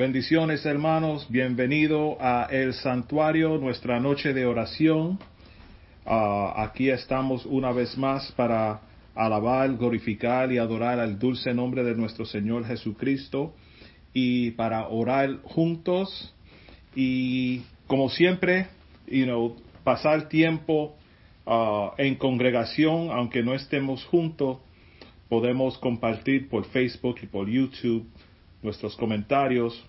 Bendiciones hermanos, bienvenido a el santuario, nuestra noche de oración. Ah, aquí estamos una vez más para alabar, glorificar y adorar al dulce nombre de nuestro Señor Jesucristo y para orar juntos y como siempre, you know, pasar tiempo ah, en congregación, aunque no estemos juntos, podemos compartir por Facebook y por YouTube nuestros comentarios.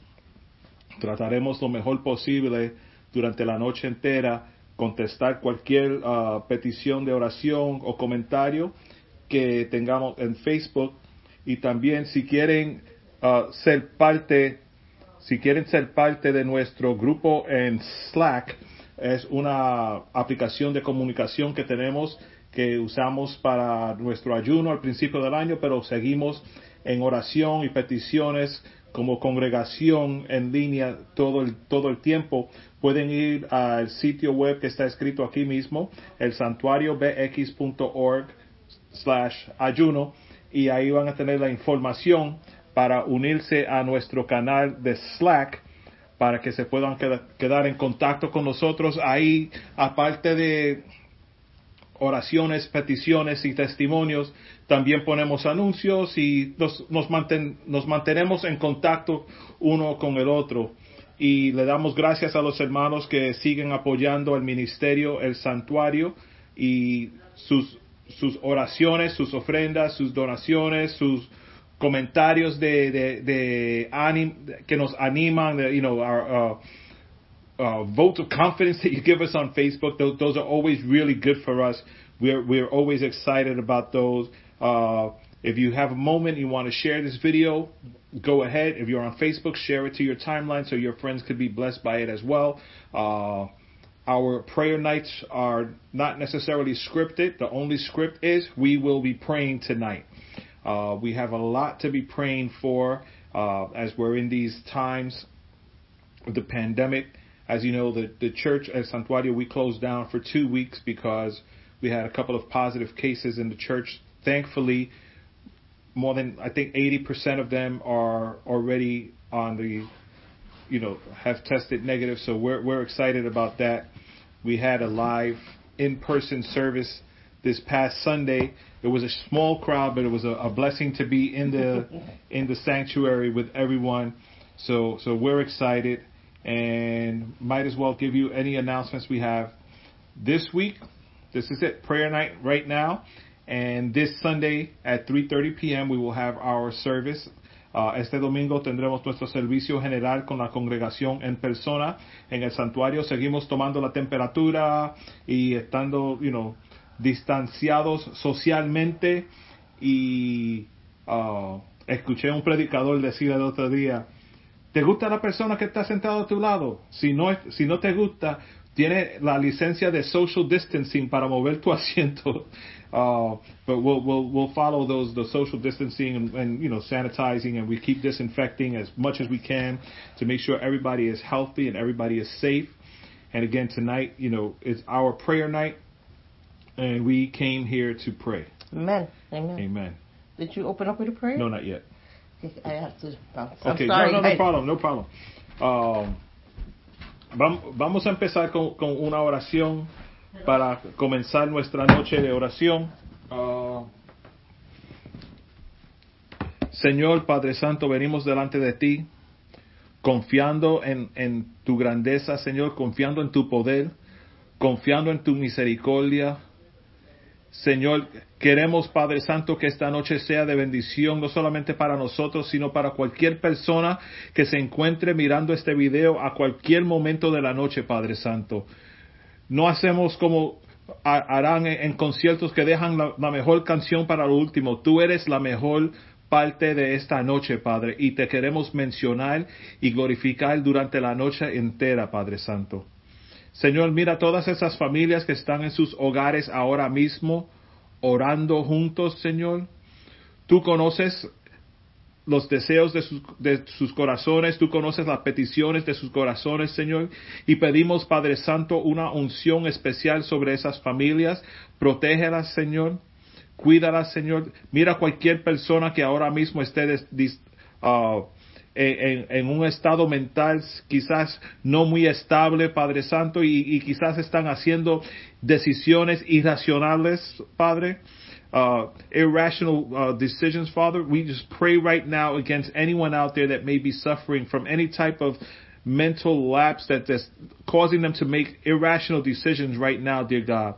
Trataremos lo mejor posible durante la noche entera contestar cualquier ah, petición de oración o comentario que tengamos en Facebook. Y también si quieren ah, ser parte si quieren ser parte de nuestro grupo en Slack es una aplicación de comunicación que tenemos que usamos para nuestro ayuno al principio del año pero seguimos en oración y peticiones como congregación en línea todo el, todo el tiempo, pueden ir al sitio web que está escrito aquí mismo, el santuariobx.org slash ayuno, y ahí van a tener la información para unirse a nuestro canal de Slack para que se puedan quedar en contacto con nosotros. Ahí, aparte de oraciones, peticiones y testimonios. También ponemos anuncios y nos, nos, nos, mantenemos en contacto uno con el otro. Y le damos gracias a los hermanos que siguen apoyando el ministerio, el santuario y sus, sus oraciones, sus ofrendas, sus donaciones, sus comentarios de, de, que nos animan, you know, uh, uh, votes of confidence that you give us on Facebook. Those, those are always really good for us. We're, we're always excited about those. Uh, if you have a moment, you want to share this video, go ahead. If you're on Facebook, share it to your timeline so your friends could be blessed by it as well. Uh, our prayer nights are not necessarily scripted. The only script is we will be praying tonight. Uh, we have a lot to be praying for uh, as we're in these times of the pandemic. As you know, the, the church at Santuario, we closed down for two weeks because we had a couple of positive cases in the church. Thankfully, more than, I think 80% of them are already on the, you know, have tested negative. So we're, we're excited about that. We had a live in person service this past Sunday. It was a small crowd, but it was a, a blessing to be in the in the sanctuary with everyone. So so we're excited and might as well give you any announcements we have this week. This is it, prayer night right now. And this Sunday at 3:30 p.m. we will have our service. Uh, este domingo tendremos nuestro servicio general con la congregación en persona en el santuario. Seguimos tomando la temperatura y estando, you know, distanciados socialmente. Y uh, escuché un predicador decir el otro día, ¿Te gusta la persona que está sentado a tu lado? Si no, si no te gusta, tiene la licencia de social distancing para mover tu asiento. Uh, but we'll, we'll, we'll follow those, the social distancing and, and, you know, sanitizing and we keep disinfecting as much as we can to make sure everybody is healthy and everybody is safe. And again, tonight, you know, it's our prayer night and we came here to pray. Amen. Amen. Amen. Did you open up with a prayer? No, not yet. I have to. I'm okay, sorry. no, no, no problem, no problem. Um, vamos a empezar con, con, una oración para comenzar nuestra noche de oración. Uh, Señor Padre Santo, venimos delante de ti, confiando en, en tu grandeza, Señor, confiando en tu poder, confiando en tu misericordia. Señor, Queremos, Padre Santo, que esta noche sea de bendición, no solamente para nosotros, sino para cualquier persona que se encuentre mirando este video a cualquier momento de la noche, Padre Santo. No hacemos como harán en, conciertos que dejan la, mejor canción para lo último. Tú eres la mejor parte de esta noche, Padre, y te queremos mencionar y glorificar durante la noche entera, Padre Santo. Señor, mira todas esas familias que están en sus hogares ahora mismo, orando juntos, Señor. Tú conoces los deseos de sus, de sus, corazones, tú conoces las peticiones de sus corazones, Señor, y pedimos, Padre Santo, una unción especial sobre esas familias. Protégelas, Señor. Cuídalas, Señor. Mira cualquier persona que ahora mismo esté uh, en, en, un estado mental quizás no muy estable, Padre Santo, y, y quizás están haciendo decisiones irracionales, Padre. Uh, irrational uh, decisions, Father. We just pray right now against anyone out there that may be suffering from any type of mental lapse that, that's causing them to make irrational decisions right now, dear God.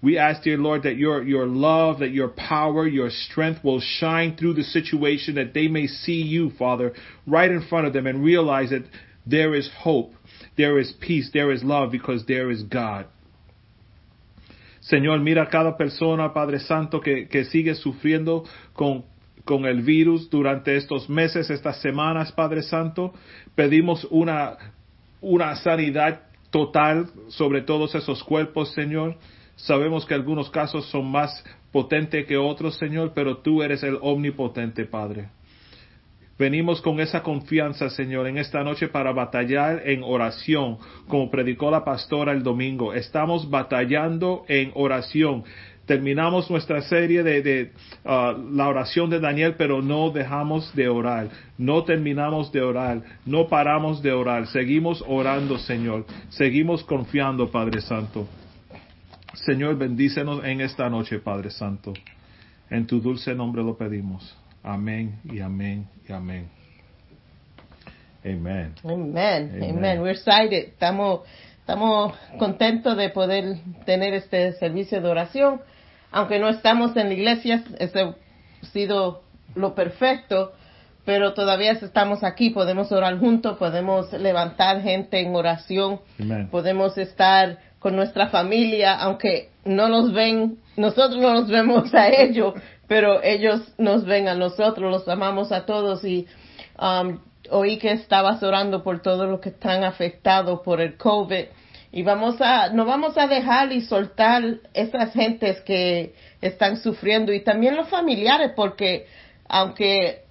We ask, dear Lord, that your, your love, that your power, your strength will shine through the situation, that they may see you, Father, right in front of them and realize that there is hope, there is peace, there is love, because there is God. Señor, mira cada persona, Padre Santo, que, que sigue sufriendo con, con el virus durante estos meses, estas semanas, Padre Santo. Pedimos una, una sanidad total sobre todos esos cuerpos, Señor. Sabemos que algunos casos son más potentes que otros, Señor, pero tú eres el omnipotente, Padre. Venimos con esa confianza, Señor, en esta noche para batallar en oración, como predicó la pastora el domingo. Estamos batallando en oración. Terminamos nuestra serie de, uh, la oración de Daniel, pero no dejamos de orar. No terminamos de orar. No paramos de orar. Seguimos orando, Señor. Seguimos confiando, Padre Santo. Señor, bendícenos en esta noche, Padre Santo. En tu dulce nombre lo pedimos. Amén y amén y amén. Amen. Amen. Amen. Amen. We're excited. Estamos, estamos contentos de poder tener este servicio de oración. Aunque no estamos en la iglesia, eso ha sido lo perfecto, pero todavía estamos aquí, podemos orar juntos, podemos levantar gente en oración, Amen. podemos estar con nuestra familia, aunque no nos ven, nosotros no nos vemos a ellos, pero ellos nos ven a nosotros, los amamos a todos y um, oí que estabas orando por todos los que están afectados por el COVID. Y vamos a, no vamos a dejar y soltar esas gentes que están sufriendo y también los familiares porque aunque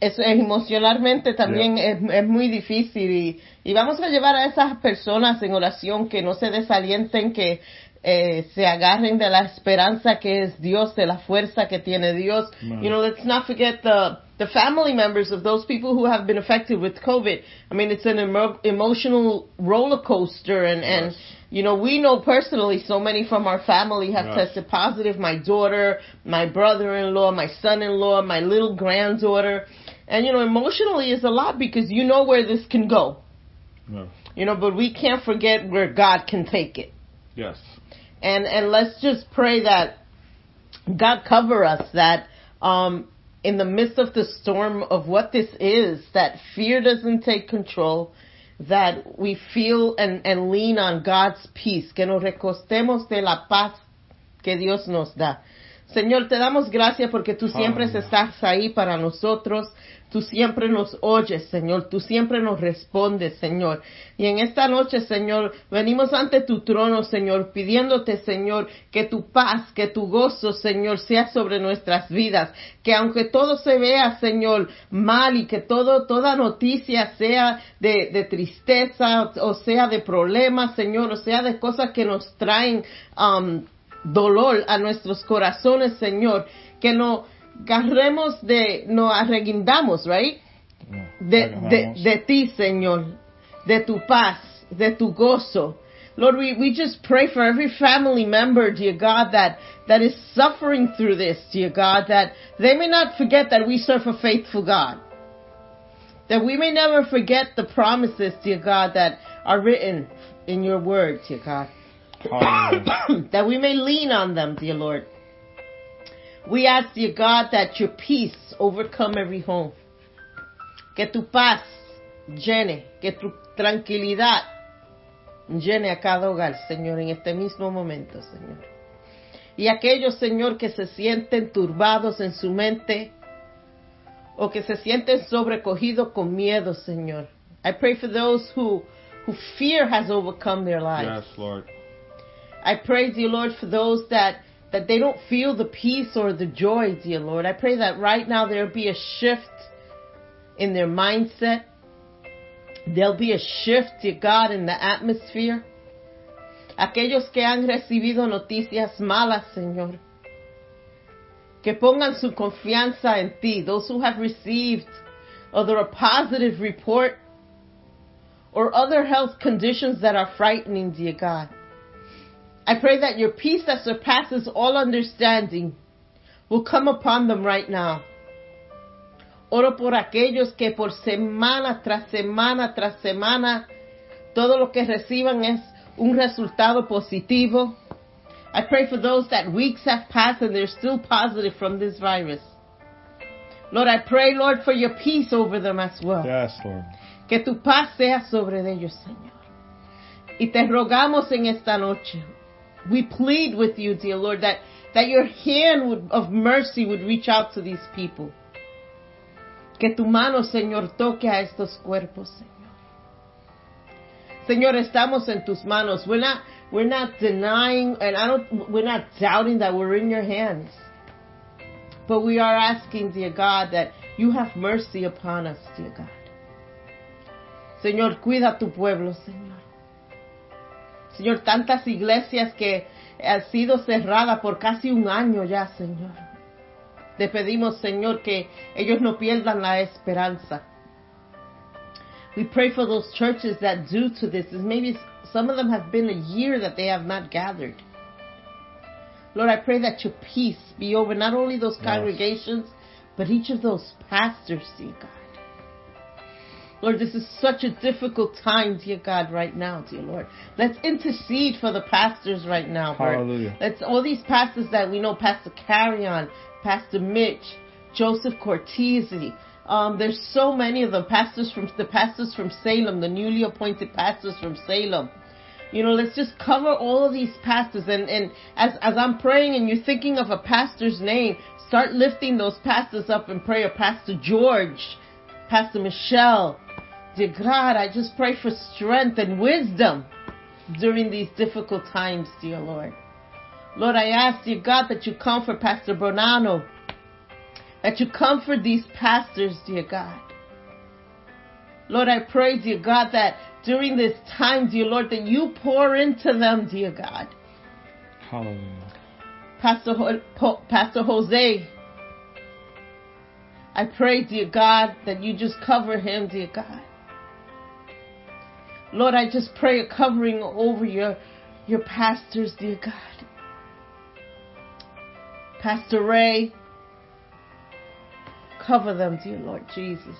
es emocionalmente también es, es, muy difícil y, y, vamos a llevar a esas personas en oración que no se desalienten, que eh, se agarren de la esperanza que es Dios, de la fuerza que tiene Dios. You know, let's not forget the the family members of those people who have been affected with COVID. I mean, it's an emo emotional roller coaster and and you know, we know personally so many from our family have Yes. tested positive. My daughter, my brother-in-law, my son-in-law, my little granddaughter. And you know, emotionally is a lot because you know where this can go. No. You know, but we can't forget where God can take it. Yes. And and let's just pray that God cover us that um in the midst of the storm of what this is, that fear doesn't take control, that we feel and, and lean on God's peace, que nos recostemos de la paz que Dios nos da. Señor, te damos gracias porque tú siempre estás ahí para nosotros. Tú siempre nos oyes, Señor. Tú siempre nos respondes, Señor. Y en esta noche, Señor, venimos ante tu trono, Señor, pidiéndote, Señor, que tu paz, que tu gozo, Señor, sea sobre nuestras vidas. Que aunque todo se vea, Señor, mal y que todo, toda noticia sea de, de tristeza o sea de problemas, Señor, o sea de cosas que nos traen, um, dolor a nuestros corazones, Señor, que no agarremos de, no arreguindamos, right? De, de, de ti, Señor, de tu paz, de tu gozo. Lord, we, we just pray for every family member, dear God, that, that is suffering through this, dear God, that they may not forget that we serve a faithful God. That we may never forget the promises, dear God, that are written in your word, dear God. That we may lean on them, dear Lord. We ask, dear God, that your peace overcome every home. Que tu paz llene, que tu tranquilidad llene a cada hogar, Señor, en este mismo momento, Señor. Y aquellos, Señor, que se sienten turbados en su mente o que se sienten sobrecogidos con miedo, Señor. I pray for those who, who fear has overcome their lives. yes, Lord. I pray, dear Lord, for those that, that they don't feel the peace or the joy, dear Lord. I pray that right now there will be a shift in their mindset. There'll be a shift, dear God, in the atmosphere. Aquellos que han recibido noticias malas, Señor. Que pongan su confianza en ti. Those who have received or there a positive report or other health conditions that are frightening, dear God. I pray that your peace that surpasses all understanding will come upon them right now. Oro por aquellos que por semana tras semana tras semana todo lo que reciban es un resultado positivo. I pray for those that weeks have passed and they're still positive from this virus. Lord, I pray, Lord, for your peace over them as well. Yes, Lord. Que tu paz sea sobre ellos, Señor. Y te rogamos en esta noche. We plead with you, dear Lord, that, that your hand would, of mercy would reach out to these people. Que tu mano, Señor, toque a estos cuerpos, Señor. Señor, estamos en tus manos. We're not, we're not denying, and I don't, we're not doubting that we're in your hands. But we are asking, dear God, that you have mercy upon us, dear God. Señor, cuida tu pueblo, Señor. Señor, tantas iglesias que han sido cerradas por casi un año ya, Señor. Te pedimos, Señor, que ellos no pierdan la esperanza. We pray for those churches that due to this, maybe some of them have been a year that they have not gathered. Lord, I pray that your peace be over not only those Yes. congregations, but each of those pastors, dear God. Lord, this is such a difficult time, dear God, right now, dear Lord. Let's intercede for the pastors right now, Lord. Hallelujah. Let's all these pastors that we know, Pastor Carrion, Pastor Mitch, Joseph Cortese. Um, there's so many of them. Pastors from the pastors from Salem, the newly appointed pastors from Salem. You know, let's just cover all of these pastors and, and as as I'm praying and you're thinking of a pastor's name, start lifting those pastors up in prayer. Pastor George, Pastor Michelle. Dear God, I just pray for strength and wisdom during these difficult times, dear Lord. Lord, I ask, dear God, that you comfort Pastor Bonanno, that you comfort these pastors, dear God. Lord, I pray, dear God, that during this time, dear Lord, that you pour into them, dear God. Hallelujah. Pastor, Ho- Po- Pastor Jose, I pray, dear God, that you just cover him, dear God. Lord, I just pray a covering over your, your pastors, dear God. Pastor Ray, cover them, dear Lord Jesus.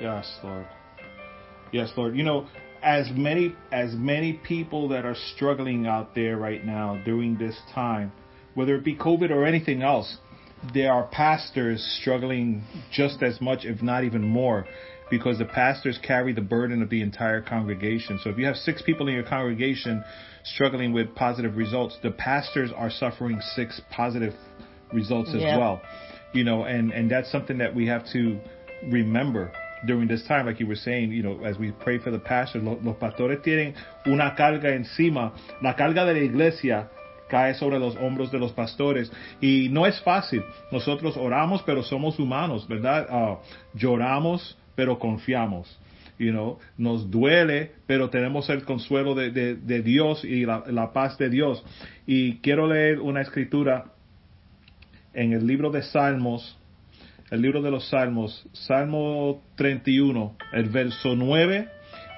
Yes, Lord. Yes, Lord. You know, as many as many people that are struggling out there right now during this time, whether it be COVID or anything else, there are pastors struggling just as much, if not even more, because the pastors carry the burden of the entire congregation. So if you have six people in your congregation struggling with positive results, the pastors are suffering six positive results as Yeah. well. You know, and and that's something that we have to remember during this time, like you were saying, you know, as we pray for the pastors, los pastores tienen una carga encima, la carga de la iglesia cae sobre los hombros de los pastores y no es fácil. Nosotros oramos, pero somos humanos, ¿verdad? Ah, lloramos, pero confiamos. You know, nos duele, pero tenemos el consuelo de, de- Dios y la, la paz de Dios. Y quiero leer una escritura en el libro de Salmos, el libro de los Salmos, Salmo 31, el verso 9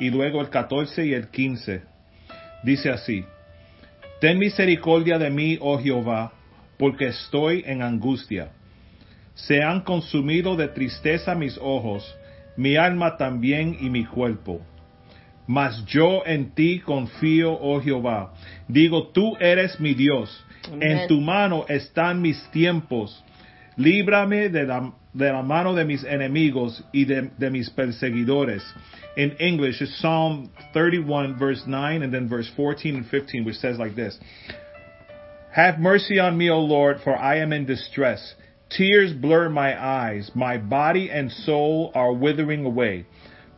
y luego el 14 y el 15. Dice así, Ten misericordia de mí, oh Jehová, porque estoy en angustia. Se han consumido de tristeza mis ojos, mi alma también y mi cuerpo. Mas yo en ti confío, oh Jehová. Digo, tú eres mi Dios. Amen. En tu mano están mis tiempos. Líbrame de la, de la mano de mis enemigos y de, de mis perseguidores. In English, it's Psalm 31, verse 9, and then verse 14 and 15, which says like this Have mercy on me, O Lord, for I am in distress. Tears blur my eyes. My body and soul are withering away.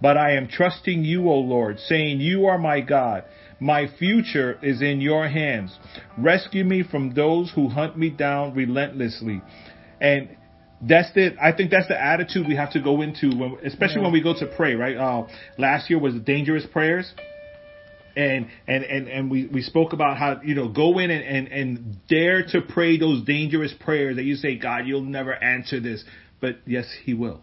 But I am trusting you, O Lord, saying, You are my God. My future is in your hands. Rescue me from those who hunt me down relentlessly. And that's the, I think that's the attitude we have to go into, when, especially Yeah. when we go to pray, right? Uh, last year was dangerous prayers and and and and we we spoke about how you know go in and and and dare to pray those dangerous prayers that you say God you'll never answer this. But yes he will.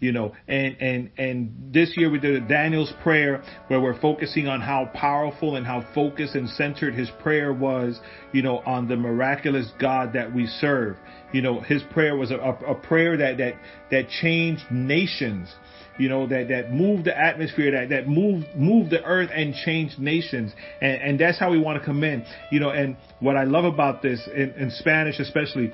You know, and, and, and this year we did a Daniel's prayer where we're focusing on how powerful and how focused and centered his prayer was, you know, on the miraculous God that we serve. You know, his prayer was a, a, a prayer that, that, that changed nations you know, that, that moved the atmosphere, that, that moved, moved the earth and changed nations. And, and that's how we want to come in, you know, and what I love about this in, in Spanish, especially,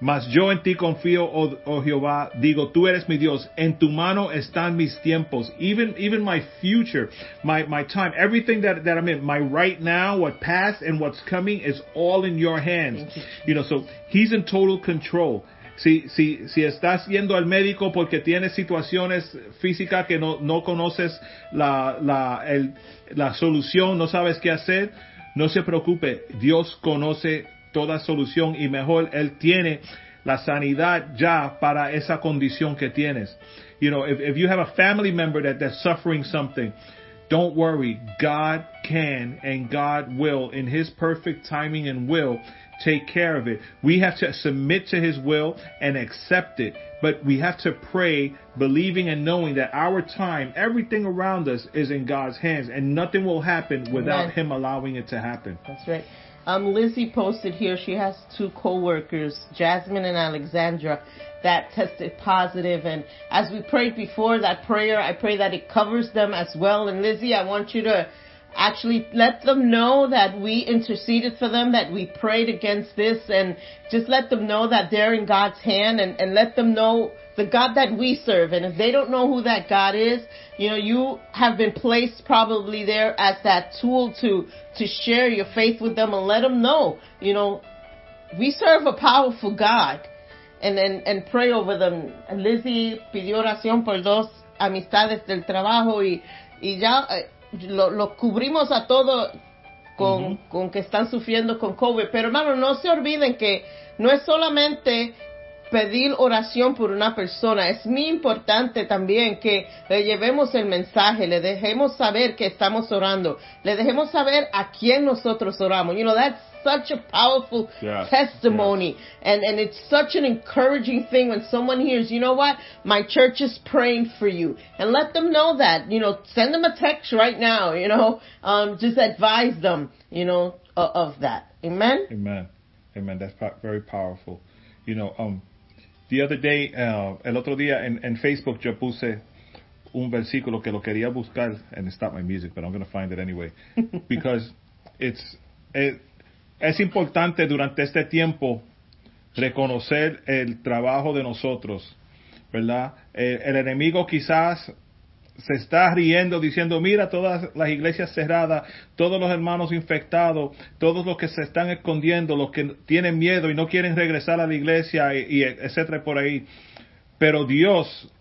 Mas yo en ti confío, oh, oh, Jehová, digo, tú eres mi Dios, en tu mano están mis tiempos, even, even my future, my, my time, everything that, that I'm in, my right now, what past and what's coming is all in your hands. You. you know, so he's in total control. Si, si, si estás yendo al médico porque tienes situaciones físicas que no, no conoces la, la, el, la solución, no sabes qué hacer, no se preocupe, Dios conoce toda solución y mejor Él tiene la sanidad ya para esa condición que tienes. You know, if, if you have a family member that, that's suffering something, don't worry. God can and God will, in His perfect timing and will, take care of it. We have to submit to His will and accept it. But we have to pray, believing and knowing that our time, everything around us is in God's hands and nothing will happen without Amen. Him allowing it to happen. That's right. Um, Lizzie posted here she has two co-workers, Jasmine and Alexandra, that tested positive. And as we prayed before that prayer, I pray that it covers them as well. And Lizzie, I want you to actually let them know that we interceded for them, that we prayed against this, and just let them know that they're in God's hand and, and let them know the God that we serve. And if they don't know who that God is, you know, you have been placed probably there as that tool to, to share your faith with them and let them know, you know, we serve a powerful God. And, and, and pray over them. Lizzie pidió oración por dos amistades del trabajo y, y ya eh, lo, lo cubrimos a todo con, uh -huh. con que están sufriendo con COVID. Pero hermano, no se olviden que no es solamente pedir oración por una persona. Es muy importante también que le llevemos el mensaje, le dejemos saber que estamos orando, le dejemos saber a quién nosotros oramos. You know, that's such a powerful yes, testimony. Yes. And, and it's such an encouraging thing when someone hears, you know what, my church is praying for you. And let them know that, you know, send them a text right now, you know, um, just advise them, you know, of, of that. Amen? Amen. Amen. That's very powerful. You know, um, The other day, uh, el otro día en, en, Facebook yo puse un versículo que lo quería buscar, and it's not my music, but I'm going to find it anyway, because it's, it, es importante durante este tiempo reconocer el trabajo de nosotros, ¿verdad? El, el enemigo quizás se está riendo diciendo, mira todas las iglesias cerradas, todos los hermanos infectados, todos los que se están escondiendo, los que tienen miedo y no quieren regresar a la iglesia, y, etcétera, por ahí. Pero Dios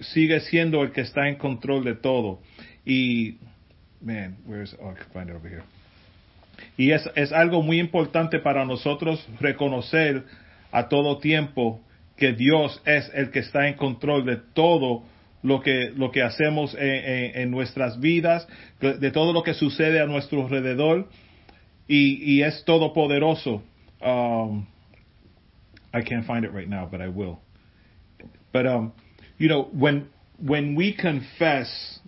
sigue siendo el que está en control de todo. Y, man, where's, oh, I can find it over here. Y es, es algo muy importante para nosotros reconocer a todo tiempo que Dios es el que está en control de todo lo que, lo que hacemos en, en, en, nuestras vidas, de todo lo que sucede a nuestro alrededor, y, y es todopoderoso. Um, I can't find it right now, but I will. But um, you know, when when we confess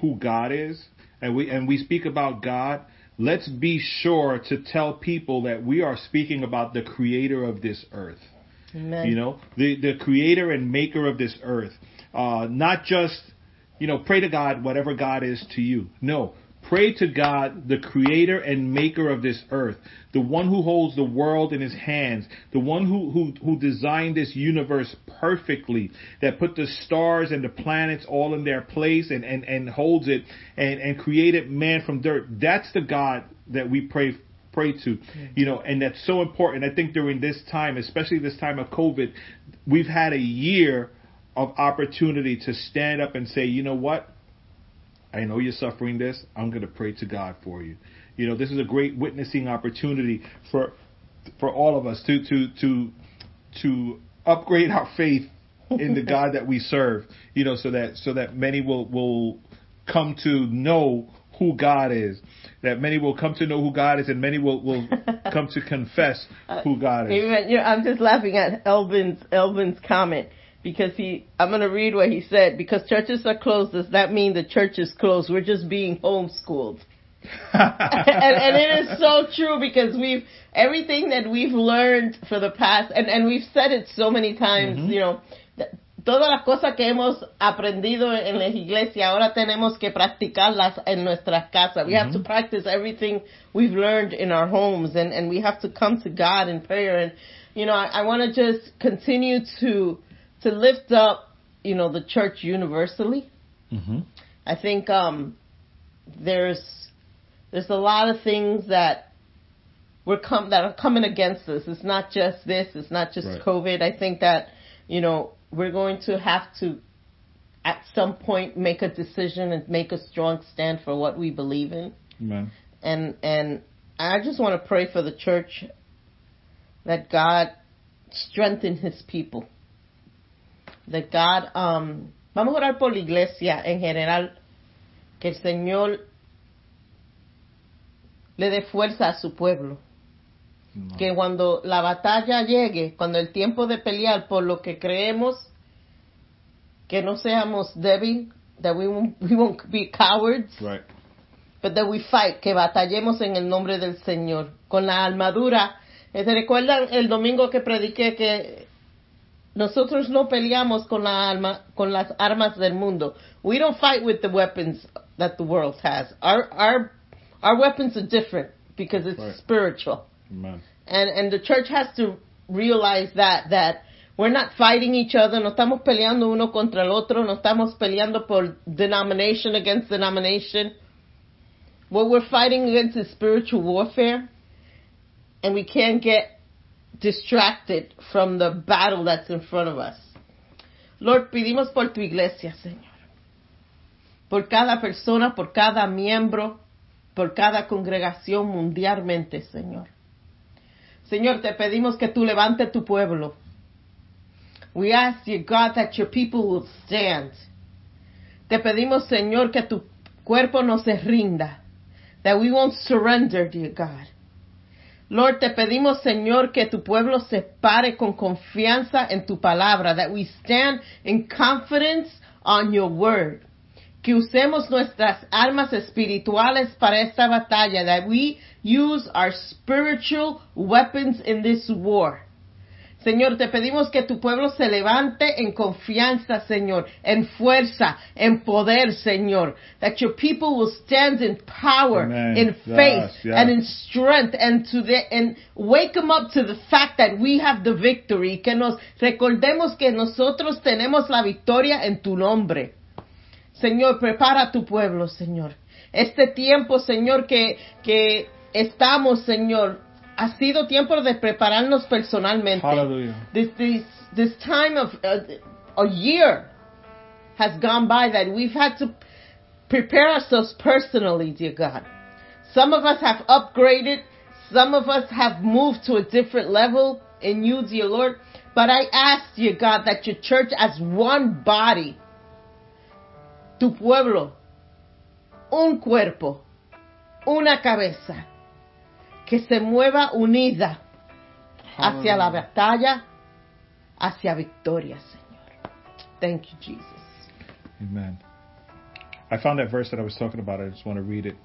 who God is, and we and we speak about God, let's be sure to tell people that we are speaking about the Creator of this earth. Amen. You know, the the Creator and Maker of this earth. Uh, not just, you know, pray to God, whatever God is to you. No. Pray to God, the creator and maker of this earth, the one who holds the world in his hands, the one who, who, who designed this universe perfectly, that put the stars and the planets all in their place and, and, and holds it and, and created man from dirt. That's the God that we pray pray to, you know, and that's so important. I think during this time, especially this time of COVID, we've had a year of opportunity to stand up and say, you know what? I know you're suffering this. I'm going to pray to God for you. You know, this is a great witnessing opportunity for for all of us to to to to upgrade our faith in the God that we serve. You know, so that so that many will will come to know who God is. That many will come to know who God is, and many will will come to confess who God is. Amen. You know, I'm just laughing at Elvin's Elvin's comment because he, I'm going to read what he said. Because churches are closed, does that mean the church is closed? We're just being homeschooled. and, and it is so true because we've everything that we've learned for the past, and, and we've said it so many times, Mhm. you know, todas las cosas que hemos aprendido en la iglesia, ahora tenemos que practicarlas en nuestras casas. We have to practice everything we've learned in our homes, and, and we have to come to God in prayer. And, you know, I, I want to just continue to, to lift up, you know, the church universally. Mhm. I think um, there's there's a lot of things that we're com- that are coming against us. It's not just this. It's not just Right. COVID. I think that you know we're going to have to at some point make a decision and make a strong stand for what we believe in. Amen. And and I just want to pray for the church that God strengthen His people. That God, um, vamos a orar por la iglesia en general, que el Señor le dé fuerza a su pueblo. Amen. Que cuando la batalla llegue, cuando el tiempo de pelear por lo que creemos, que no seamos débiles, that we won't, we won't be cowards, Right. but that we fight, que batallemos en el nombre del Señor, con la armadura. Eh, ¿Se recuerdan el domingo que prediqué que nosotros no peleamos con la arma, con las armas del mundo? We don't fight with the weapons that the world has. Our our our weapons are different because it's Right. spiritual. Amen. And and the church has to realize that that we're not fighting each other, no estamos peleando uno contra el otro, no estamos peleando por denomination against denomination. What we're fighting against is spiritual warfare, and we can't get distracted from the battle that's in front of us. Lord, pedimos por tu iglesia, Señor. Por cada persona, por cada miembro, por cada congregación mundialmente, Señor. Señor, te pedimos que tú levante tu pueblo. We ask you, God, that your people will stand. Te pedimos, Señor, que tu cuerpo no se rinda. That we won't surrender, dear God. Lord, te pedimos, Señor, que tu pueblo se pare con confianza en tu palabra. That we stand in confidence on your word. Que usemos nuestras armas espirituales para esta batalla. That we use our spiritual weapons in this war. Señor, te pedimos que tu pueblo se levante en confianza, Señor, en fuerza, en poder, Señor. That your people will stand in power, Amen. in faith, Yes, yes. and in strength, and to the, and wake them up to the fact that we have the victory. Que nos recordemos que nosotros tenemos la victoria en tu nombre. Señor, prepara a tu pueblo, Señor. Este tiempo, Señor, que, que estamos, Señor, ha sido tiempo de prepararnos personalmente. Hallelujah. This, this, this time of uh, a year has gone by that we've had to prepare ourselves personally, dear God. Some of us have upgraded. Some of us have moved to a different level in you, dear Lord. But I ask, dear God, that your church as one body, tu pueblo, un cuerpo, una cabeza, que se mueva unida hacia la batalla, hacia victoria, Señor. Thank you, Jesus. Amen. I found that verse that I was talking about. I just want to read it.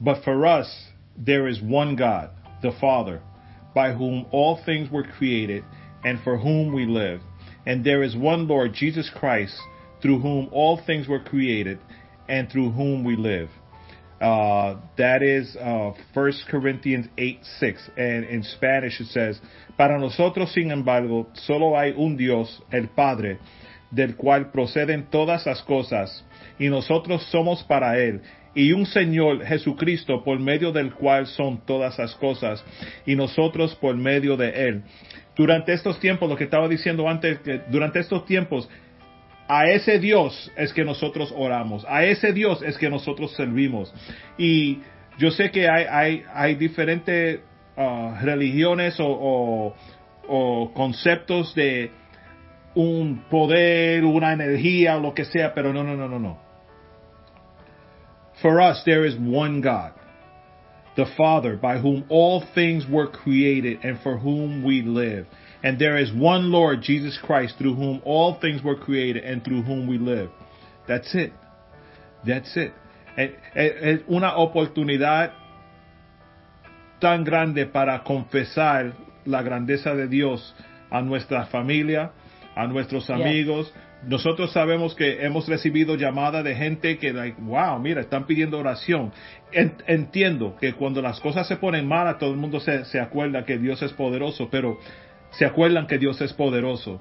But for us, there is one God, the Father, by whom all things were created and for whom we live. And there is one Lord, Jesus Christ, through whom all things were created and through whom we live. Uh, that is uh, 1 Corinthians 8, 6. And in Spanish it says, Para nosotros, sin embargo, solo hay un Dios, el Padre, del cual proceden todas las cosas, y nosotros somos para Él, y un Señor Jesucristo, por medio del cual son todas las cosas, y nosotros por medio de Él. Durante estos tiempos, lo que estaba diciendo antes, que durante estos tiempos, a ese Dios es que nosotros oramos, a ese Dios es que nosotros servimos. Y yo sé que hay, hay, hay diferentes uh, religiones o, o, o conceptos de un poder, una energía lo que sea, pero no, no, no, no, no. For us, there is one God, the Father, by whom all things were created and for whom we live. And there is one Lord, Jesus Christ, through whom all things were created and through whom we live. That's it. That's it. Es una oportunidad tan grande para confesar la grandeza de Dios a nuestra familia, a nuestros amigos. Nosotros sabemos que hemos recibido llamadas de gente que, like, wow, mira, están pidiendo oración. Entiendo que cuando las cosas se ponen malas, todo el mundo se, se acuerda que Dios es poderoso, pero se acuerdan que Dios es poderoso.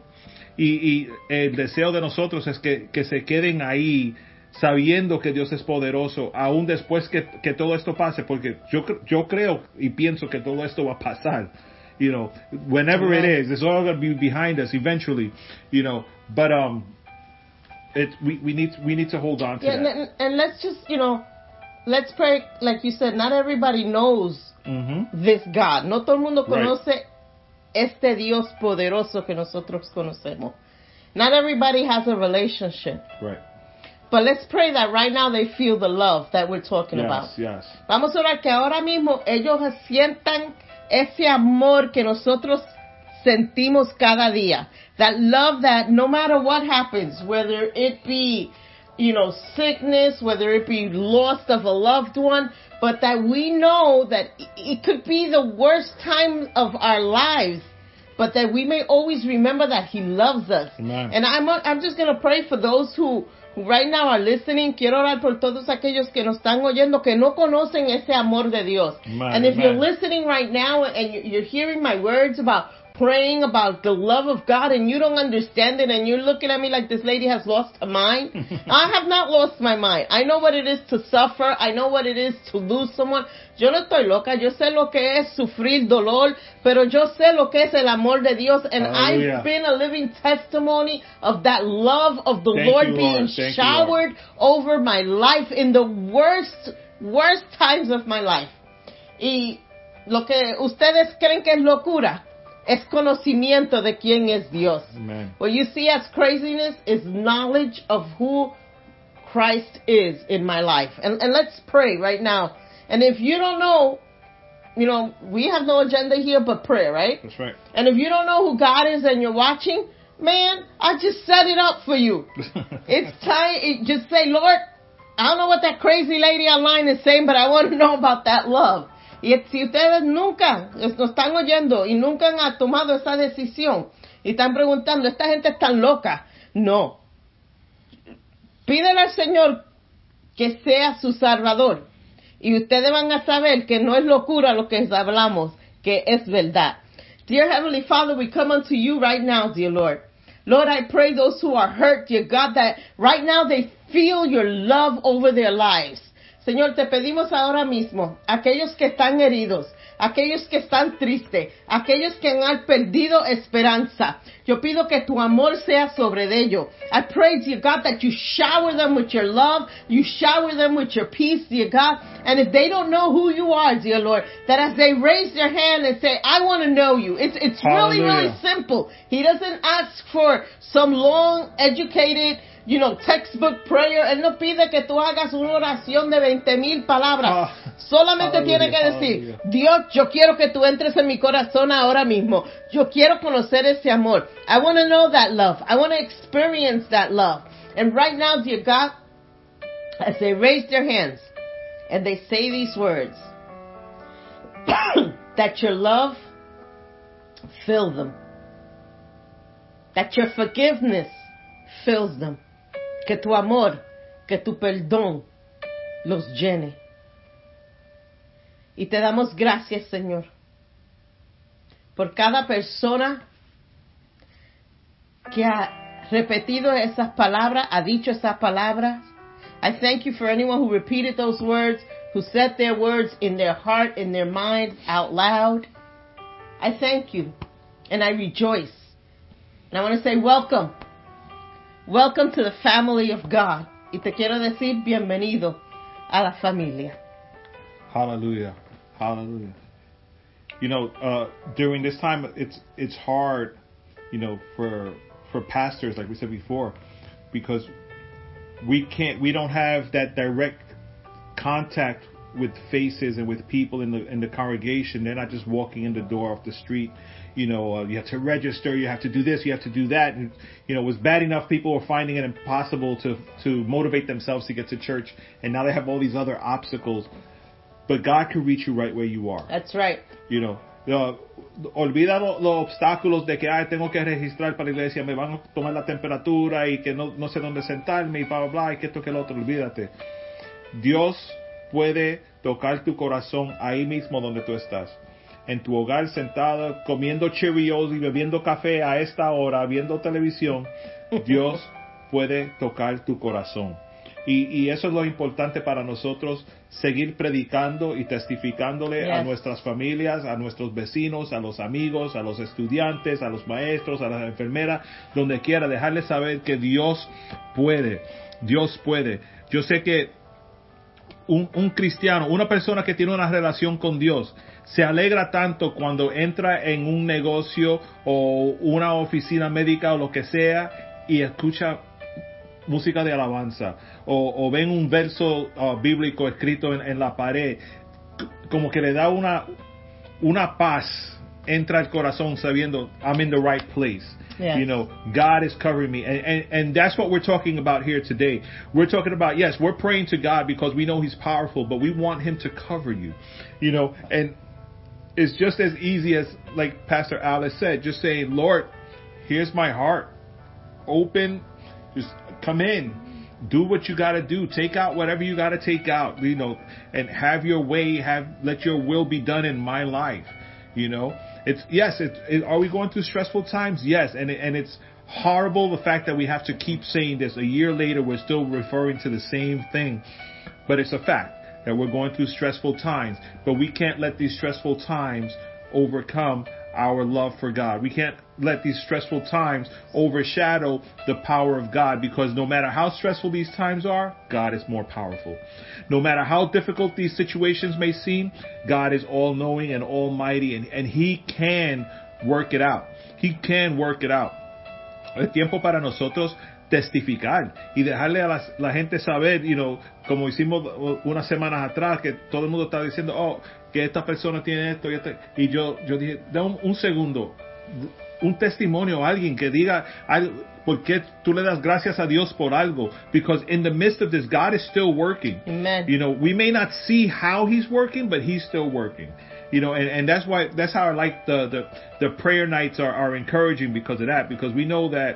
Y, el deseo de nosotros es que, que, se queden ahí sabiendo que Dios es poderoso, aún después que, que todo esto pase, porque yo, yo creo y pienso que todo esto va a pasar. You know, whenever it is, it's all going to be behind us eventually. You know, but um, it we, we need we need to hold on to yeah, that. And, and let's just you know, let's pray. Like you said, not everybody knows mm-hmm. this God. No todo el mundo conoce right este Dios poderoso que nosotros conocemos. Not everybody has a relationship. Right. But let's pray that right now they feel the love that we're talking yes, about. Yes. Vamos a orar que ahora mismo ellos sientan ese amor que nosotros sentimos cada día. That love that no matter what happens, whether it be, you know, sickness, whether it be loss of a loved one, but that we know that it could be the worst time of our lives, but that we may always remember that He loves us. Amen. And I'm, I'm just going to pray for those who, who right now are listening. Quiero orar por todos aquellos que nos están oyendo que no conocen ese amor de Dios. Amen. And if Amen. you're listening right now and you're hearing my words about praying about the love of God and you don't understand it and you're looking at me like this lady has lost her mind. I have not lost my mind. I know what it is to suffer. I know what it is to lose someone. Yo no estoy loca. Yo sé lo que es sufrir dolor, pero yo sé lo que es el amor de Dios and Hallelujah. I've been a living testimony of that love of the Thank Lord you, being Lord. Thank you, showered over my life in the worst, worst times of my life. Y lo que ustedes creen que es locura, es conocimiento de quién es Dios. Amen. What you see as craziness is knowledge of who Christ is in my life. And, and let's pray right now. And if you don't know, you know, we have no agenda here but prayer, right? That's right. And if you don't know who God is and you're watching, man, I just set it up for you. It's time, it, just say, Lord, I don't know what that crazy lady online is saying, but I want to know about that love. Y si ustedes nunca nos están oyendo y nunca han tomado esa decisión y están preguntando, esta gente es tan loca. No. Pídele al Señor que sea su salvador. Y ustedes van a saber que no es locura lo que hablamos, que es verdad. Dear Heavenly Father, we come unto you right now, dear Lord. Lord, I pray those who are hurt, dear God, that right now they feel your love over their lives. Señor, te pedimos ahora mismo, aquellos que están heridos, aquellos que están tristes, aquellos que han perdido esperanza, yo pido que tu amor sea sobre ellos. I pray, dear God, that you shower them with your love, you shower them with your peace, dear God. And if they don't know who you are, dear Lord, that as they raise their hand and say, I want to know you, it's, it's really, really simple. He doesn't ask for some long, educated, you know, textbook prayer. Él no pide que tú hagas una oración de 20 mil palabras. Ah, Solamente tiene que decir, Dios, yo quiero que tú entres en mi corazón ahora mismo. Yo quiero conocer ese amor. I want to know that love. I want to experience that love. And right now, dear God, as they raise their hands and they say these words, that your love fill them. That your forgiveness fills them. Que tu amor, que tu perdón los llene. Y te damos gracias, Señor, por cada persona que ha repetido esas palabras, ha dicho esas palabras. I thank you for anyone who repeated those words, who said their words in their heart, in their mind, out loud. I thank you and I rejoice. And I want to say welcome. Welcome to the family of God. Y te quiero decir bienvenido a la familia. Hallelujah. Hallelujah. You know, uh, during this time, it's it's hard, you know, for for pastors, like we said before, because we can't, we don't have that direct contact with faces and with people in the in the congregation. They're not just walking in the door off the street. You know, uh, you have to register. You have to do this. You have to do that. And you know, it was bad enough people were finding it impossible to to motivate themselves to get to church, and now they have all these other obstacles. But God can reach you right where you are. That's right. You know, olvida los, los obstáculos de que ay, tengo que registrar para la iglesia, me van a tomar la temperatura y que no, no sé dónde sentarme y bla, bla, bla, y que esto que lo otro, olvídate. Dios puede tocar tu corazón ahí mismo donde tú estás. En tu hogar sentado, comiendo Cheerios y bebiendo café a esta hora, viendo televisión, Dios puede tocar tu corazón. Y, y, eso es lo importante para nosotros, seguir predicando y testificándole Yes. a nuestras familias, a nuestros vecinos, a los amigos, a los estudiantes, a los maestros, a las enfermeras, donde quiera, dejarles saber que Dios puede, Dios puede. Yo sé que un, un cristiano, una persona que tiene una relación con Dios, se alegra tanto cuando entra en un negocio o una oficina médica o lo que sea y escucha música de alabanza o, o ven un verso uh, bíblico escrito en, en la pared, como que le da una, una paz, entra al corazón sabiendo I'm in the right place. Yes. You know, God is covering me. And, and, and that's what we're talking about here today. We're talking about, yes, we're praying to God because we know He's powerful, but we want Him to cover you. You know, and it's just as easy as, like Pastor Alice said, just saying, Lord, here's my heart. Open, just come in. Do what you gotta do. Take out whatever you gotta take out, you know, and have your way, have, let your will be done in my life. You know, it's, yes, it, are we going through stressful times? Yes. And, it, and it's horrible the fact that we have to keep saying this. A year later, we're still referring to the same thing. But it's a fact that we're going through stressful times. But we can't let these stressful times overcome our love for God. We can't let these stressful times overshadow the power of God because no matter how stressful these times are, God is more powerful. No matter how difficult these situations may seem, God is all knowing and almighty and, and He can work it out. He can work it out. Es tiempo para nosotros testificar y dejarle a las- la, gente saber, you know, como hicimos unas semanas atrás, que todo el mundo está diciendo, oh, que esta persona tiene esto y este, y yo, yo dije, da un, un segundo, un testimonio a alguien que diga, al- ¿por qué tú le das gracias a Dios por algo? Because in the midst of this, God is still working. Amen. You know, we may not see how he's working, but he's still working. You know, and, and that's why that's how I like the the, the prayer nights are, are encouraging because of that, because we know that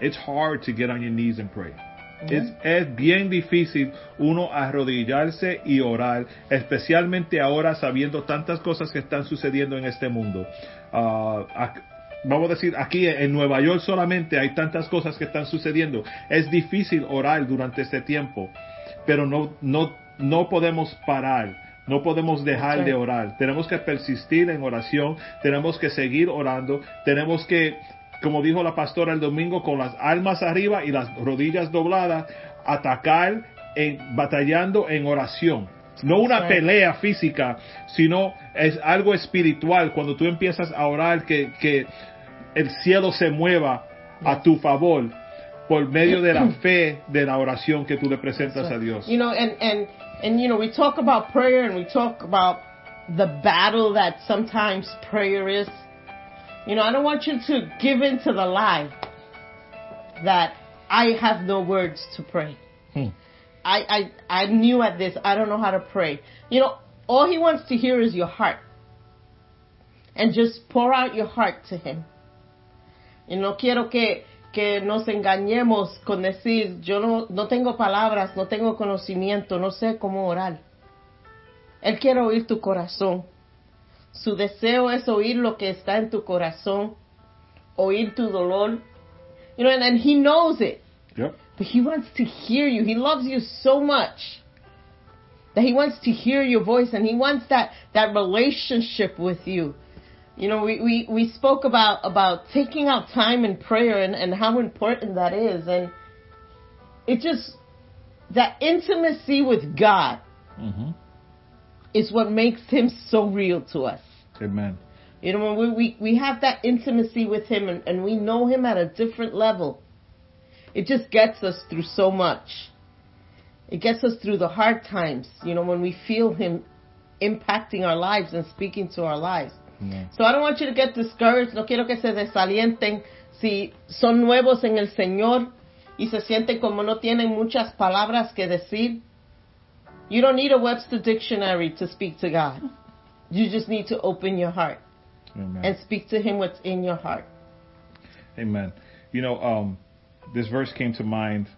it's hard to get on your knees and pray. Es, es bien difícil uno arrodillarse y orar, especialmente ahora sabiendo tantas cosas que están sucediendo en este mundo. Ac- vamos a decir, aquí en Nueva York solamente hay tantas cosas que están sucediendo. Es difícil orar durante este tiempo, pero no, no, no podemos parar. No podemos dejar de orar. Tenemos que persistir en oración. Tenemos que seguir orando. Tenemos que, como dijo la pastora el domingo, con las almas arriba y las rodillas dobladas, atacar en, batallando en oración. No una pelea física, sino es algo espiritual. Cuando tú empiezas a orar, que, que el cielo se mueva a tu favor por medio de la fe de la oración que tú le presentas a Dios. You know, and and and you know, we talk about prayer and we talk about the battle that sometimes prayer is. You know, I don't want you to give in to the lie that I have no words to pray. Hmm. I, I I knew at this. I don't know how to pray. You know, all he wants to hear is your heart, and just pour out your heart to him. Y no quiero que que nos engañemos con decir yo no no tengo palabras, no tengo conocimiento, no sé cómo orar. Él quiere oír tu corazón. Su deseo es oír lo que está en tu corazón, oír tu dolor. You know, and, and he knows it. Yep. But he wants to hear you. He loves you so much that he wants to hear your voice and he wants that, that relationship with you. You know, we, we, we spoke about, about taking out time in prayer and, and how important that is. And it just, that intimacy with God hmm is what makes him so real to us. Amen. You know, when we, we, we have that intimacy with him and, and we know him at a different level, it just gets us through so much. it gets us through the hard times, you know, when we feel Him impacting our lives and speaking to our lives. Amen. So I don't want you to get discouraged. No quiero que se desalienten si son nuevos en el Señor y se sienten como no tienen muchas palabras que decir. You don't need a Webster dictionary to speak to God. You just need to open your heart Amen. and speak to Him what's in your heart. Amen. You know, um, this verse came to mind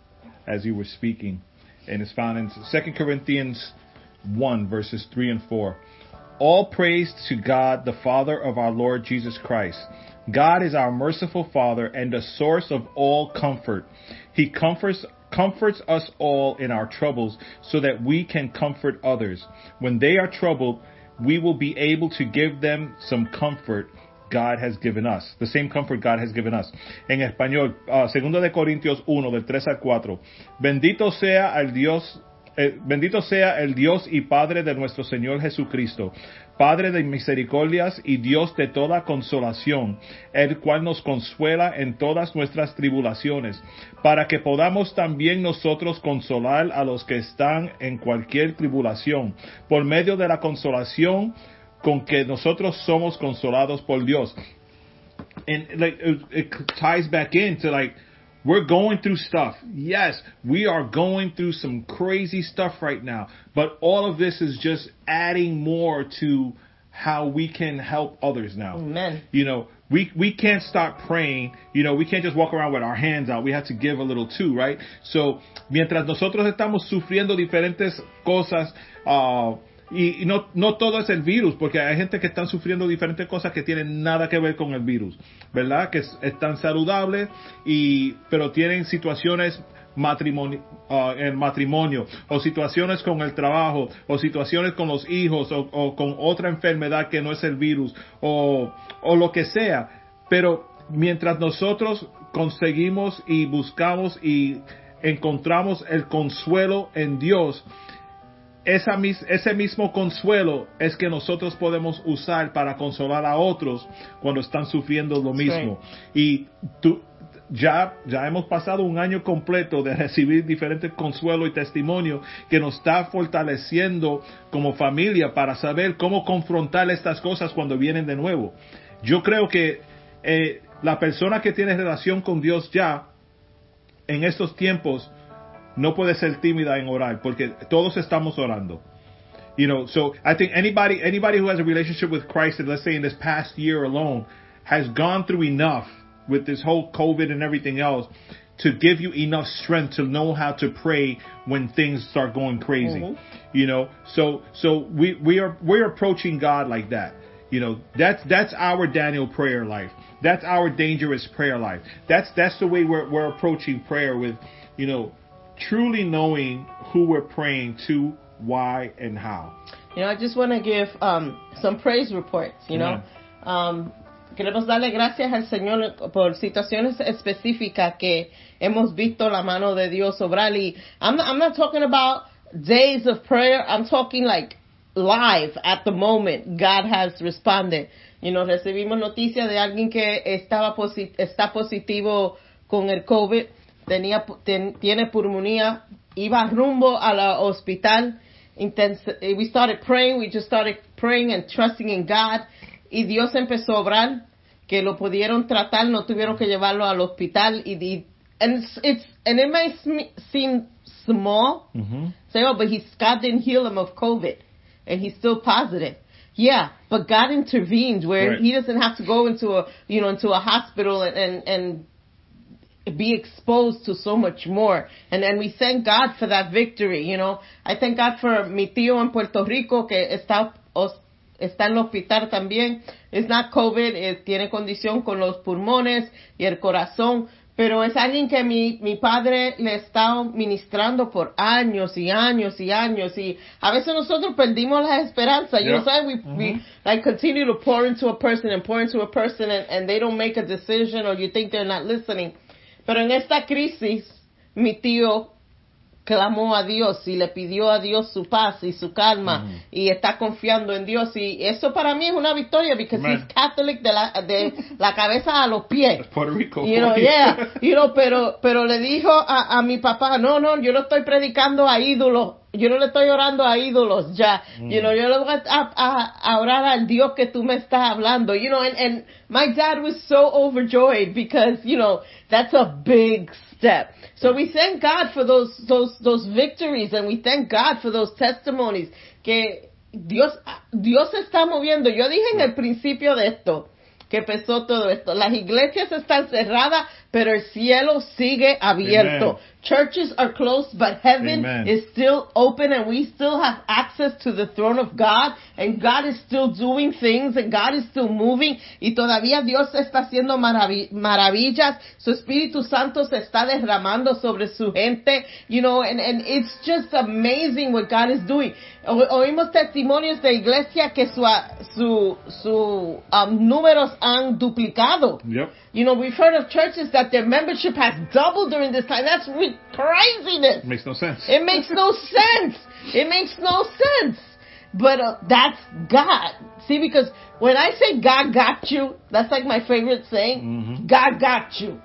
as you were speaking, and it's found in 2 Corinthians 1, verses 3 and 4. All praise to God, the Father of our Lord Jesus Christ. God is our merciful Father and the source of all comfort. He comforts comforts us all in our troubles so that we can comfort others. When they are troubled, we will be able to give them some comfort God has given us, the same comfort God has given us. En español, uh, de Corintios 1 del 3 al 4. Bendito sea el Dios eh, bendito sea el Dios y Padre de nuestro Señor Jesucristo, Padre de misericordias y Dios de toda consolación, el cual nos consuela en todas nuestras tribulaciones, para que podamos también nosotros consolar a los que están en cualquier tribulación, por medio de la consolación con que nosotros somos consolados por Dios. And like it, it ties back into like we're going through stuff. Yes, we are going through some crazy stuff right now, but all of this is just adding more to how we can help others now. Amen. You know, we we can't stop praying. You know, we can't just walk around with our hands out. We have to give a little too, right? So, mientras nosotros estamos sufriendo diferentes cosas, uh, y, no, no todo es el virus, porque hay gente que están sufriendo diferentes cosas que tienen nada que ver con el virus, ¿verdad? Que es- están saludables, y, pero tienen situaciones matrimonio, ah, en matrimonio, o situaciones con el trabajo, o situaciones con los hijos, o, o con otra enfermedad que no es el virus, o, o lo que sea. Pero mientras nosotros conseguimos y buscamos y encontramos el consuelo en Dios, esa mis- ese mismo consuelo es que nosotros podemos usar para consolar a otros cuando están sufriendo lo mismo. Y tú, ya, ya hemos pasado un año completo de recibir diferentes consuelos y testimonios que nos está fortaleciendo como familia para saber cómo confrontar estas cosas cuando vienen de nuevo. Yo creo que eh, la persona que tiene relación con Dios ya en estos tiempos no puede ser tímida en orar porque todos estamos orando. You know, so I think anybody anybody who has a relationship with Christ, let's say in this past year alone, has gone through enough with this whole COVID and everything else to give you enough strength to know how to pray when things start going crazy. Mhm. You know, so so we we are we're approaching God like that. You know, that's that's our Daniel prayer life. That's our dangerous prayer life. That's that's the way we're we're approaching prayer with, you know, truly knowing who we're praying to, why, and how. You know, I just want to give um, some praise reports, you know. Um, queremos darle gracias al Señor por situaciones específicas que hemos visto la mano de Dios obrar. Y I'm not, I'm not talking about days of prayer. I'm talking like live at the moment. God has responded. You know, recibimos noticia de alguien que estaba posi- está positivo con el COVID, tenía, ten- tiene pulmonía, iba rumbo al hospital. Intense- eh, we started praying, we just started praying and trusting in God. Y Dios empezó a obrar, que lo pudieron tratar, no tuvieron que llevarlo al hospital. Y, y- and it's, it's, and it may seem small, Mm-hmm. say, oh, but he's, God didn't heal him of COVID, and he's still positive. Yeah, but God intervened where Right. he doesn't have to go into a, you know, into a hospital and, and, and be exposed to so much more. And and we thank God for that victory, you know. I thank God for mi tío in Puerto Rico que está, os- está en el hospital también. Es not COVID, eh, tiene condición con los pulmones y el corazón. Pero es alguien que mi, mi padre le está ministrando por años y años y años. Y a veces nosotros perdimos la esperanza. You know, sometimes we, we like continue to pour into a person and pour into a person and, and they don't make a decision or you think they're not listening. Pero en esta crisis, mi tío clamó a Dios y le pidió a Dios su paz y su calma y está confiando en Dios y eso para mí es una victoria porque he's Catholic de la, de la cabeza a los pies. Puerto Rico. You know, yeah. You know, pero, pero le dijo a, a mi papá, no, no, yo no estoy predicando a ídolos. Yo no le estoy orando a ídolos ya. You know, yo le voy a, a, a orar al Dios que tú me estás hablando. You know, and, and my dad was so overjoyed because, you know, that's a big step. So we thank God for those, those, those victories and we thank God for those testimonies que Dios, Dios se está moviendo. Yo dije en el principio de esto, que empezó todo esto. Las iglesias están cerradas, pero el cielo sigue abierto. Amen. Churches are closed, but heaven Amen. is still open and we still have access to the throne of God and God is still doing things and God is still moving y todavía Dios está haciendo maravi- maravillas. Su Espíritu Santo se está derramando sobre su gente, you know, and, and it's just amazing what God is doing. O- oímos testimonios de iglesia que su, su, su um, números han duplicado. Yep. You know, we've heard of churches that their membership has doubled during this time. That's craziness. Makes no sense. It makes no sense. It makes no sense. But uh, that's God. See, because when I say God got you, that's like my favorite saying. Mhm. God got you.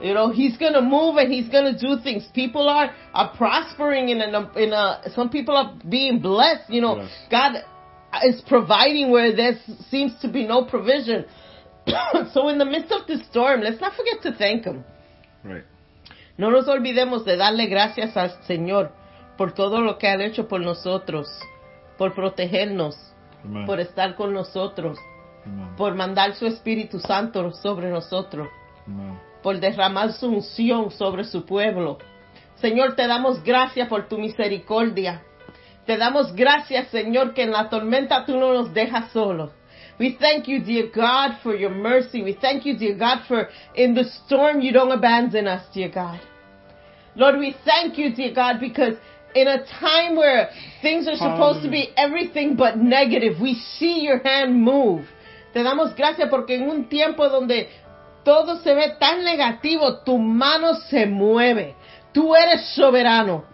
You know, He's gonna move and He's gonna do things. People are are prospering in a in a. Some people are being blessed. You know, Yes. God is providing where there seems to be no provision. so in the midst of the storm, let's not forget to thank Him. Right. No nos olvidemos de darle gracias al Señor por todo lo que ha hecho por nosotros, por protegernos, Amen. por estar con nosotros, Amen. por mandar su Espíritu Santo sobre nosotros, Amen. por derramar su unción sobre su pueblo. Señor, te damos gracias por tu misericordia. Te damos gracias, Señor, que en la tormenta tú no nos dejas solos. We thank you, dear God, for your mercy. We thank you, dear God, for in the storm you don't abandon us, dear God. Lord, we thank you, dear God, because in a time where things are supposed to be everything but negative, we see your hand move. Te damos gracias porque en un tiempo donde todo se ve tan negativo, tu mano se mueve. Tú eres soberano.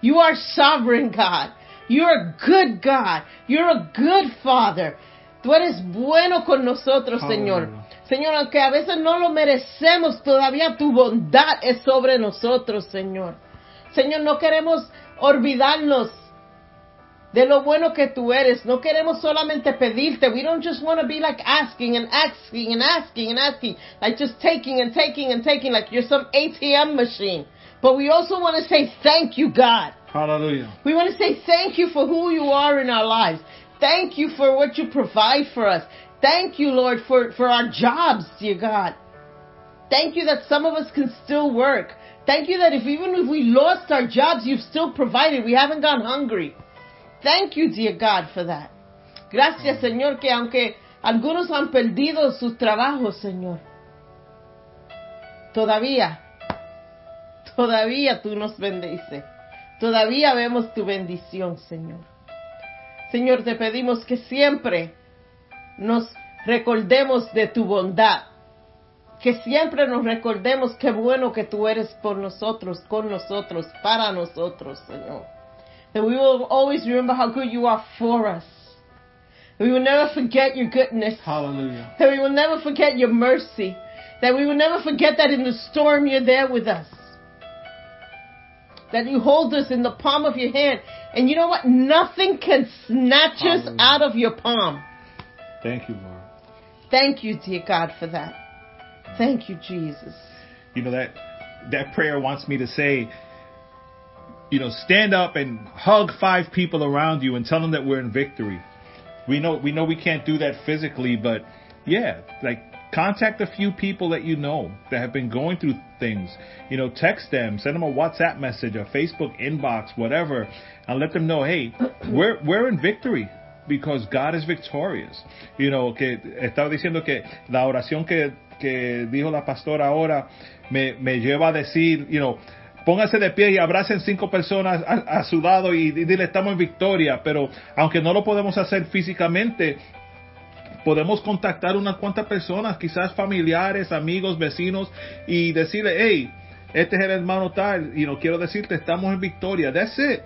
You are sovereign God. You're a good God. You're a good Father. Tú eres bueno con nosotros, Señor. Hallelujah. Señor, aunque a veces no lo merecemos, todavía tu bondad es sobre nosotros, Señor. Señor, no queremos olvidarnos de lo bueno que tú eres. No queremos solamente pedirte. We don't just want to be like asking and asking and asking and asking, like just taking and taking and taking, like you're some ATM machine. But we also want to say thank you, God. Hallelujah. We want to say thank you for who you are in our lives. Thank you for what you provide for us. Thank you, Lord, for, for our jobs, dear God. Thank you that some of us can still work. Thank you that if even if we lost our jobs, you've still provided. We haven't gone hungry. Thank you, dear God, for that. Gracias, Señor, que aunque algunos han perdido sus trabajos, Señor, todavía, todavía tú nos bendices. Todavía vemos tu bendición, Señor. Señor, te pedimos que siempre nos recordemos de tu bondad. Que siempre nos recordemos qué bueno que tú eres por nosotros, con nosotros, para nosotros, Señor. That we will always remember how good you are for us. That we will never forget your goodness. Hallelujah. That we will never forget your mercy. That we will never forget that in the storm you're there with us. That you hold us in the palm of your hand. And you know what? Nothing can snatch us out of your palm. Thank you, Lord. Thank you, dear God, for that. Thank you, Jesus. You know that that prayer wants me to say, you know, stand up and hug five people around you and tell them that we're in victory. We know we know we can't do that physically, but yeah, like contact a few people that you know that have been going through things. You know, text them, send them a WhatsApp message, a Facebook inbox, whatever, and let them know, hey, we're we're in victory because God is victorious. You know, que estaba diciendo que la oración que, que dijo la pastora ahora me, me lleva a decir, you know, pónganse de pie y abracen cinco personas a, a su lado y, y dile estamos en victoria, pero aunque no lo podemos hacer físicamente, podemos contactar unas cuantas personas, quizás familiares, amigos, vecinos, y decirle, hey, este es el hermano tal, y no quiero decirte, estamos en victoria. That's it.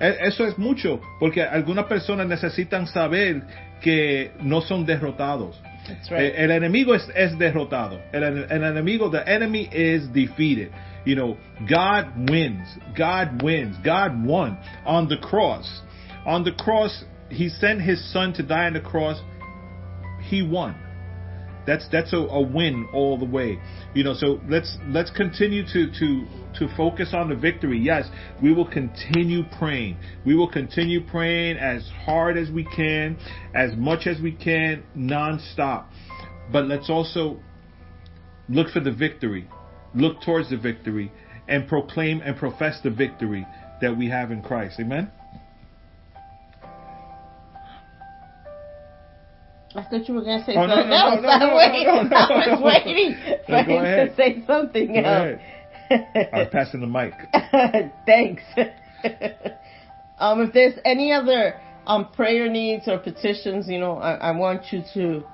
E- Eso es mucho, porque algunas personas necesitan saber que no son derrotados. Right. Eh, El enemigo es, es derrotado. El, el enemigo, the enemy is defeated. You know, God wins. God wins. God won on the cross. On the cross, He sent His Son to die on the cross. He won. That's that's a, a win all the way. You know, so let's let's continue to to to focus on the victory. Yes, we will continue praying. We will continue praying as hard as we can, as much as we can, nonstop. But let's also look for the victory. Look towards the victory and proclaim and profess the victory that we have in Christ. Amen. I thought you were going to say Oh, something no, else. no, no, I no, waited. no, no, I was waiting for him ahead. to say something Go else. I'm passing the mic. Thanks. um, if there's any other um, prayer needs or petitions, you know, I, I want you to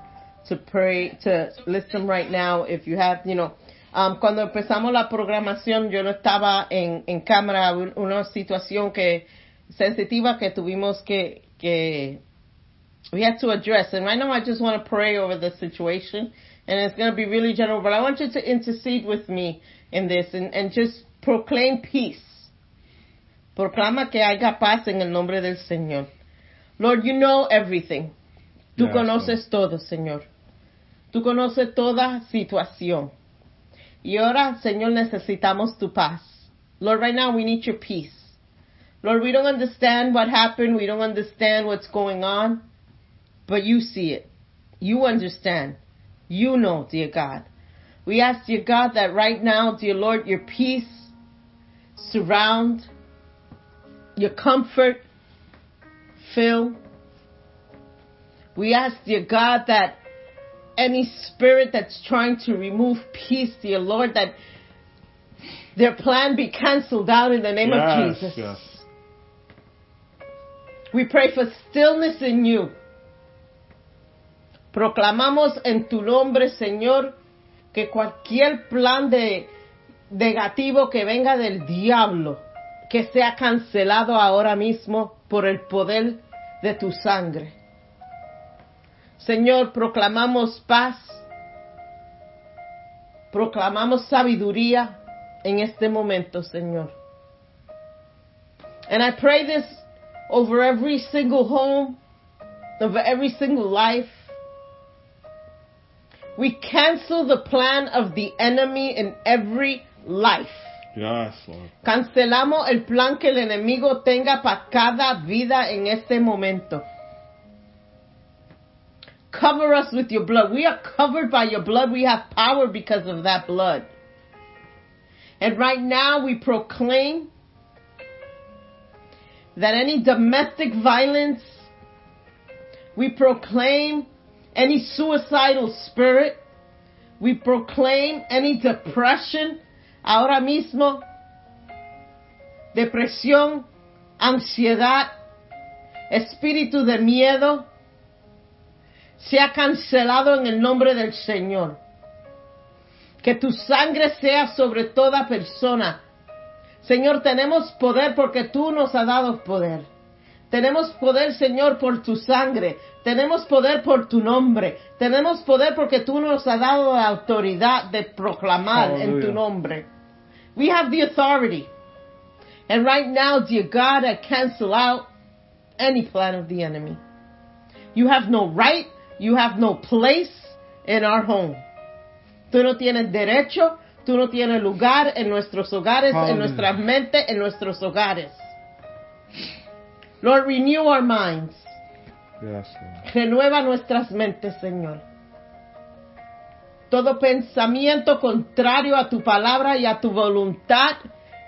to pray to list them right now. If you have, you know, um, cuando empezamos la programación, yo no estaba en, en cámara, una situación que sensitiva que tuvimos que que we have to address. And right now, I just want to pray over the situation, and it's going to be really general. But I want you to intercede with me in this and, and just proclaim peace. Proclama que haya paz en el nombre del Señor. Lord, you know everything. Tú Yes, conoces todo, Señor. Tú conoces toda situación. Y ahora, Señor, necesitamos tu paz. Lord, right now we need your peace. Lord, we don't understand what happened. We don't understand what's going on. But you see it. You understand. You know, dear God. We ask, dear God, that right now, dear Lord, your peace surround, your comfort fill. We ask, dear God, that any spirit that's trying to remove peace, dear Lord, that their plan be canceled out in the name of Jesus. yes. We pray for stillness in you. Proclamamos en tu nombre, Señor, que cualquier plan de negativo que venga del diablo, que sea cancelado ahora mismo por el poder de tu sangre. Señor, proclamamos paz, proclamamos sabiduría en este momento, Señor. And I pray this over every single home, over every single life. We cancel the plan of the enemy in every life. Yes, Lord. Cancelamos el plan que el enemigo tenga para cada vida en este momento. Cover us with your blood. We are covered by your blood. We have power because of that blood. And right now we proclaim that any domestic violence, we proclaim any suicidal spirit, we proclaim any depression, ahora mismo, depresión, ansiedad, espíritu de miedo, se ha cancelado en el nombre del Señor. Que tu sangre sea sobre toda persona. Señor, tenemos poder porque tú nos has dado poder. Tenemos poder, Señor, por tu sangre. Tenemos poder por tu nombre. Tenemos poder porque tú nos has dado la autoridad de proclamar en tu Hallelujah. nombre. We have the authority. And right now, dear God, I cancel out any plan of the enemy. You have no right, you have no place in our home. Tú no tienes derecho, tú no tienes lugar en nuestros hogares, en Hallelujah. nuestras mentes, en nuestros hogares. Lord, renew our minds. Renueva nuestras mentes, Señor. Todo pensamiento contrario a tu palabra y a tu voluntad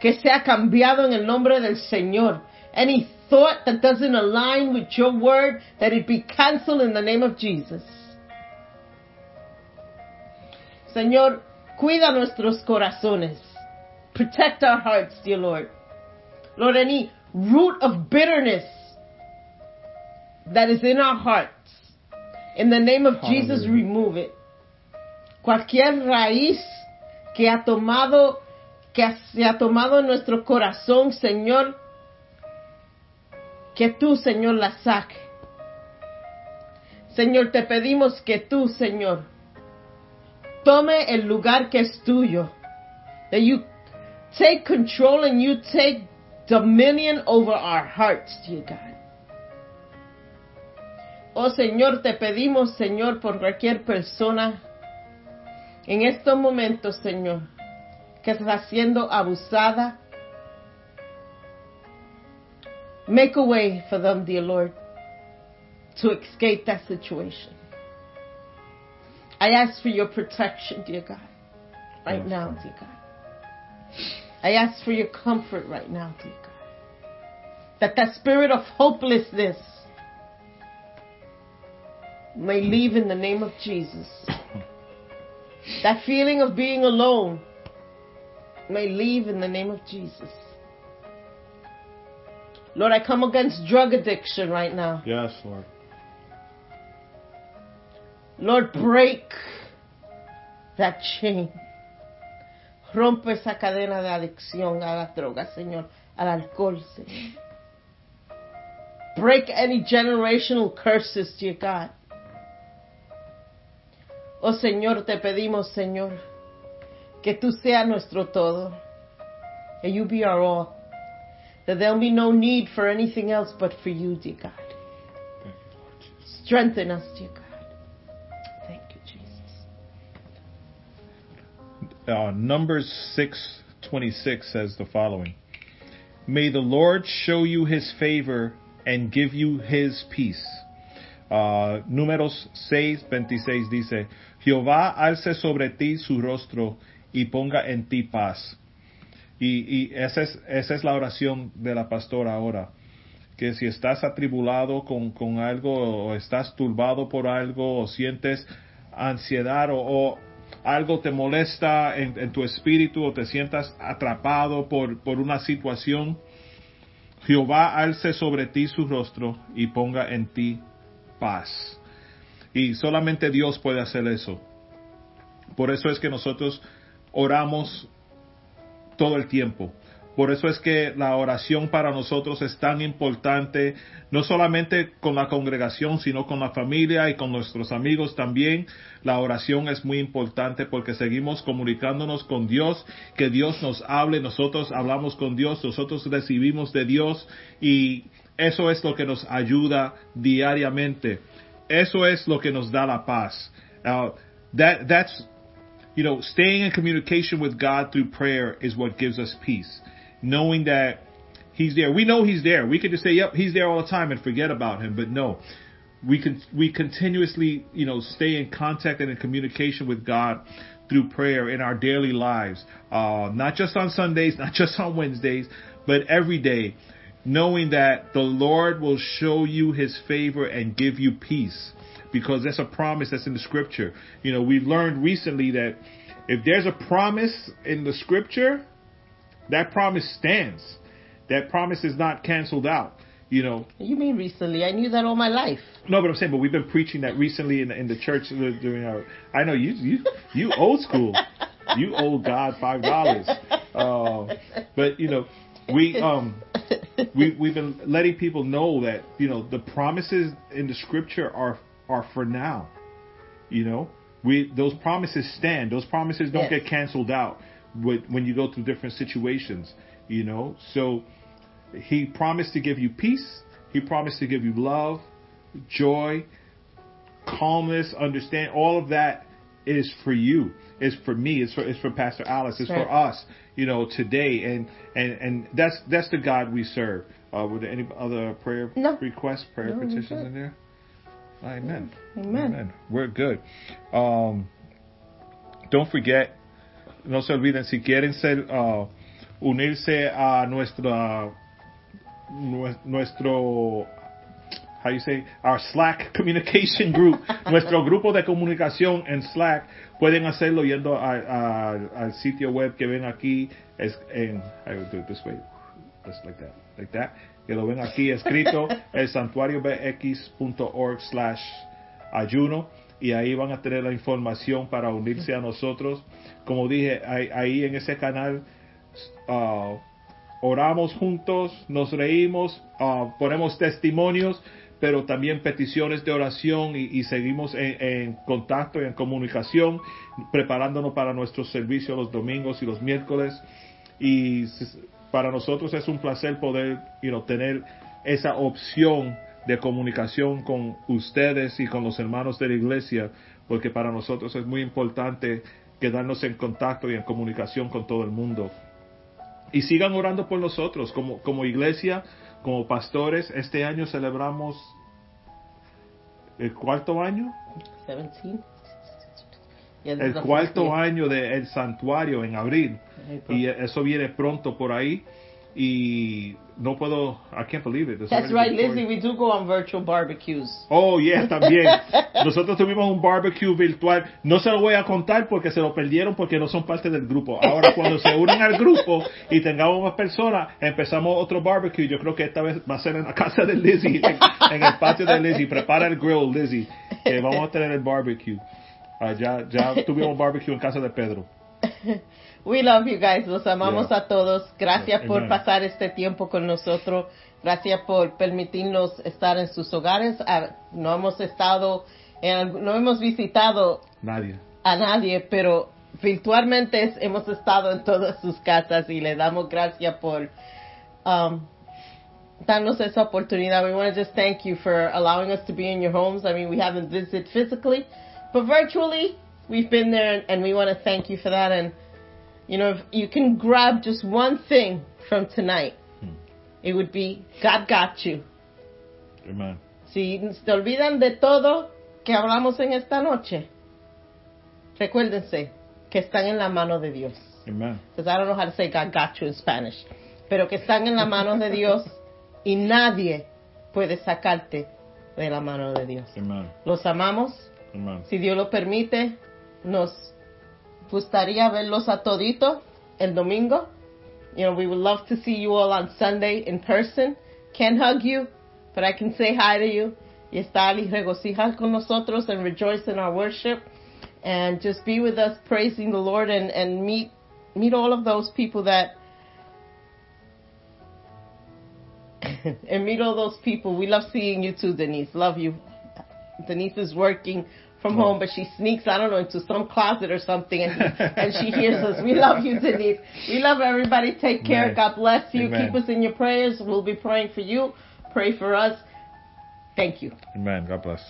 que sea cambiado en el nombre del Señor. Any thought that doesn't align with your word, that it be canceled in the name of Jesus. Señor, cuida nuestros corazones. Protect our hearts, dear Lord. Lord, any root of bitterness that is in our hearts, in the name of Jesus, remove it. Cualquier raíz que ha tomado que se ha tomado en nuestro corazón, Señor, que tú, Señor, la saque. Señor, te pedimos que tú, Señor, tome el lugar que es tuyo. That you take control and you take dominion over our hearts, dear God. Oh Señor, te pedimos, Señor, por cualquier persona en estos momentos, Señor, que está siendo abusada. Make a way for them, dear Lord, to escape that situation. I ask for your protection, dear God, right now, dear God. I ask for your comfort right now, dear God. That that spirit of hopelessness may leave in the name of Jesus. That feeling of being alone may leave in the name of Jesus. Lord, I come against drug addiction right now. Yes, Lord. Lord, break that chain. Rompe esa cadena de adicción a las drogas, Señor, al alcohol, Señor. Break any generational curses, dear God. Oh Señor, te pedimos, Señor, que tú seas nuestro todo. That you be our all. That there'll be no need for anything else but for you, dear God. Strengthen us, dear God. Uh, Numbers 6:26 says the following: May the Lord show you His favor and give you His peace. Uh, números 6:26 dice: Jehová alce sobre ti su rostro y ponga en ti paz. Y, y esa, es, esa es la oración de la pastora ahora. Que si estás atribulado con, con algo o estás turbado por algo o sientes ansiedad o, o algo te molesta en, tu espíritu o te sientas atrapado por, por una situación, Jehová alce sobre ti su rostro y ponga en ti paz. Y solamente Dios puede hacer eso. Por eso es que nosotros oramos todo el tiempo. Por eso es que la oración para nosotros es tan importante, no solamente con la congregación, sino con la familia y con nuestros amigos también. La oración es muy importante porque seguimos comunicándonos con Dios, que Dios nos hable, nosotros hablamos con Dios, nosotros recibimos de Dios y eso es lo que nos ayuda diariamente. Eso es lo que nos da la paz. Uh, that, that's you know, staying in communication with God through prayer is what gives us peace. Knowing that He's there. We know He's there. We could just say, yep, He's there all the time and forget about Him. But no, we can, we continuously, you know, stay in contact and in communication with God through prayer in our daily lives. Uh, not just on Sundays, not just on Wednesdays, but every day. Knowing that the Lord will show you His favor and give you peace because that's a promise that's in the scripture. You know, we've learned recently that if there's a promise in the scripture, that promise stands. That promise is not canceled out. You know, You mean recently? I knew that all my life. no, but I'm saying, but we've been preaching that recently in the, in the church during our. I know you, you, you old school, you owe God five dollars. Uh, but you know, we um, we we've been letting people know that you know the promises in the scripture are are for now. You know, we those promises stand. Those promises don't Yes. get canceled out when you go through different situations. You know, so he promised to give you peace. He promised to give you love, joy, calmness, understand. All of that is for you. It's for me. It's for it's for Pastor Alice. It's for us. You know, today, and and and that's that's the God we serve. Uh, were there any other prayer No. requests, prayer No, petitions in there? Amen. Amen. We're good. Um, don't forget, no se olviden, si quieren ser, uh, unirse a nuestra, nue- nuestro, how you say, our Slack communication group, nuestro grupo de comunicación en Slack, pueden hacerlo yendo a- a- al sitio web que ven aquí, es en, I will do it this way, just like that, like that, que lo ven aquí escrito, el santuariobx.org slash ayuno, y ahí van a tener la información para unirse a nosotros. Como dije, ahí, en ese canal ah, oramos juntos, nos reímos, ah, ponemos testimonios, pero también peticiones de oración y, seguimos en, en contacto y en comunicación, preparándonos para nuestros servicios los domingos y los miércoles. Y para nosotros es un placer poder you know, tener esa opción de comunicación con ustedes y con los hermanos de la iglesia, porque para nosotros es muy importante quedarnos en contacto y en comunicación con todo el mundo. Y sigan orando por nosotros como, como iglesia, como pastores. Este año celebramos el cuarto año, 17. Yeah, this el cuarto año del santuario en abril. Y eso viene pronto por ahí. Y no puedo, I can't believe it. That's right, Lizzie. We do go on virtual barbecues. Oh, yeah, también. Nosotros tuvimos un barbecue virtual. No se lo voy a contar porque se lo perdieron porque no son parte del grupo. Ahora, cuando se unen al grupo y tengamos más personas, empezamos otro barbecue. Yo creo que esta vez va a ser en la casa de Lizzie, en, en el patio de Lizzie. Prepara el grill, Lizzie, vamos a tener el barbecue. Ah, ya, ya tuvimos barbecue en casa de Pedro. We love you guys. Los amamos Yeah. a todos. Gracias Yeah, por amen. pasar este tiempo con nosotros. Gracias por permitirnos estar en sus hogares. Ah, No hemos estado, en- no hemos visitado Nadie. a nadie, pero virtualmente hemos estado en todas sus casas y le damos gracias por um, darnos esa oportunidad. We want to just thank you for allowing us to be in your homes. I mean, we haven't visited physically, but virtually we've been there, and we want to thank you for that. And you know, if you can grab just one thing from tonight, Hmm. it would be God got you. Amen. Si se olvidan de todo que hablamos en esta noche, recuérdense que están en la mano de Dios. Amen. Because I don't know how to say God got you in Spanish. Pero que están en la mano de Dios y nadie puede sacarte de la mano de Dios. Amen. Los amamos. Amen. Si Dios lo permite, nos gustaría verlos a todito el domingo. You know, we would love to see you all on Sunday in person. Can't hug you, but I can say hi to you. Y estar y regocijar con nosotros and rejoice in our worship. And just be with us praising the Lord and, and meet, meet all of those people that, and meet all those people. We love seeing you too, Denise. Love you. Denise is working from home, but she sneaks, I don't know, into some closet or something, and, and she hears us. We love you, Denise. We love everybody. Take care. Amen. God bless you. Amen. Keep us in your prayers. We'll be praying for you. Pray for us. Thank you. Amen. God bless.